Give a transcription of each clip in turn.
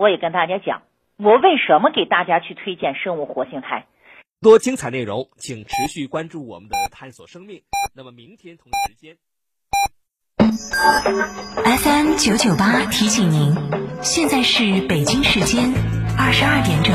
我也跟大家讲，我为什么给大家去推荐生物活性肽。多精彩内容，请持续关注我们的探索生命。那么明天同一时间，FM 九九八提醒您，现在是北京时间二十二点整。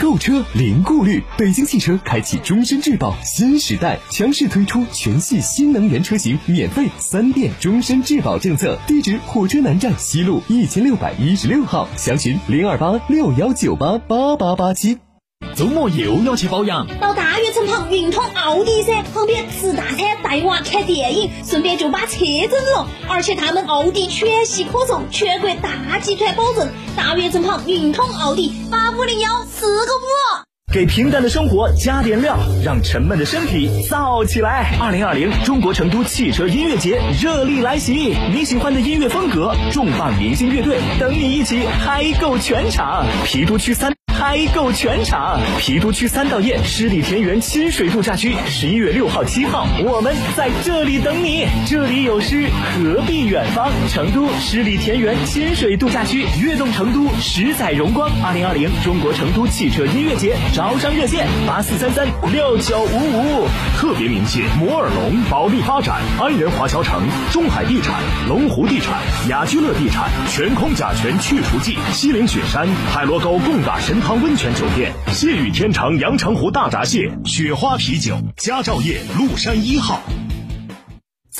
购车零顾虑，北京汽车开启终身质保新时代，强势推出全系新能源车型免费三电终身质保政策。地址：火车南站西路一千六百一十六号，详询零二八六幺九八八八八七。周末又要去保养，到大悦旁运通奥迪噻，旁边吃大餐、带娃看电影，顺便就把车整了。而且他们奥迪全系可送，全国大集团保证。大悦城旁运通奥迪八五零幺四个五。给平淡的生活加点料，让沉闷的身体燥起来。二零二零中国成都汽车音乐节热力来袭，你喜欢的音乐风格，重磅明星乐队等你一起嗨够全场。郫都区三。嗨购全场，郫都区三道堰十里田园亲水度假区，十一月六号、七号，我们在这里等你。这里有诗，何必远方？成都十里田园亲水度假区，悦动成都，十载荣光。二零二零中国成都汽车音乐节招商热线：八四三三六九五五。特别鸣谢摩尔龙、保利发展、安仁华侨城、中海地产、龙湖地产、雅居乐地产、全空甲醛去除剂、西岭雪山、海螺沟贡嘎神。温泉酒店，谢雨天成阳澄湖大闸蟹，雪花啤酒，佳兆业麓山一号。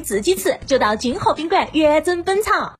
自己吃就到金河宾馆原真本草。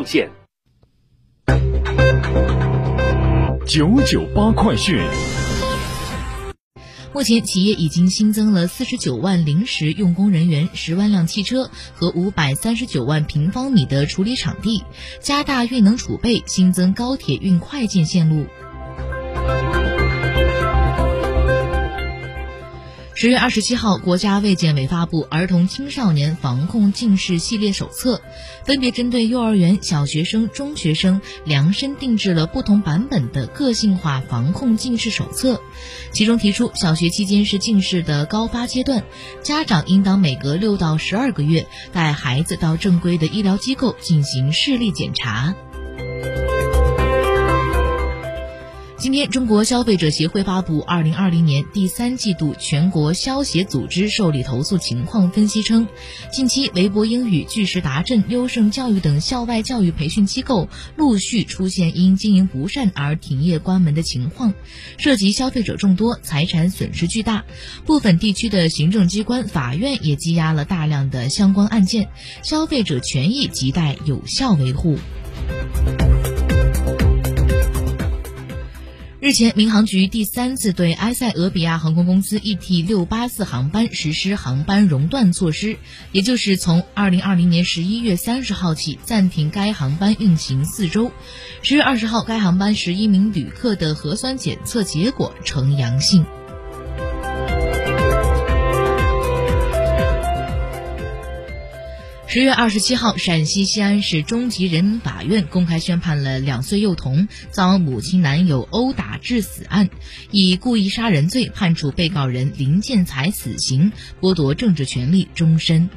献九九八快讯。目前，企业已经新增了四十九万临时用工人员、十万辆汽车和五百三十九万平方米的处理场地，加大运能储备，新增高铁运快件线路。十月二十七号，国家卫健委发布《儿童青少年防控近视系列手册》，分别针对幼儿园、小学生、中学生量身定制了不同版本的个性化防控近视手册。其中提出，小学期间是近视的高发阶段，家长应当每隔六到十二个月带孩子到正规的医疗机构进行视力检查。今天，中国消费者协会发布《二零二零年第三季度全国消协组织受理投诉情况分析》称，近期微博英语、巨石达镇、优胜教育等校外教育培训机构陆续出现因经营不善而停业关门的情况，涉及消费者众多，财产损失巨大。部分地区的行政机关、法院也积压了大量的相关案件，消费者权益亟待有效维护。日前，民航局第三次对埃塞俄比亚航空公司 ET 六八四航班实施航班熔断措施，也就是从二零二零年十一月三十号起暂停该航班运行四周。十月二十号，该航班十一名旅客的核酸检测结果呈阳性。十月二十七号，陕西西安市中级人民法院公开宣判了两岁幼童遭母亲男友殴打致死案，以故意杀人罪判处被告人林建才死刑，剥夺政治权利终身。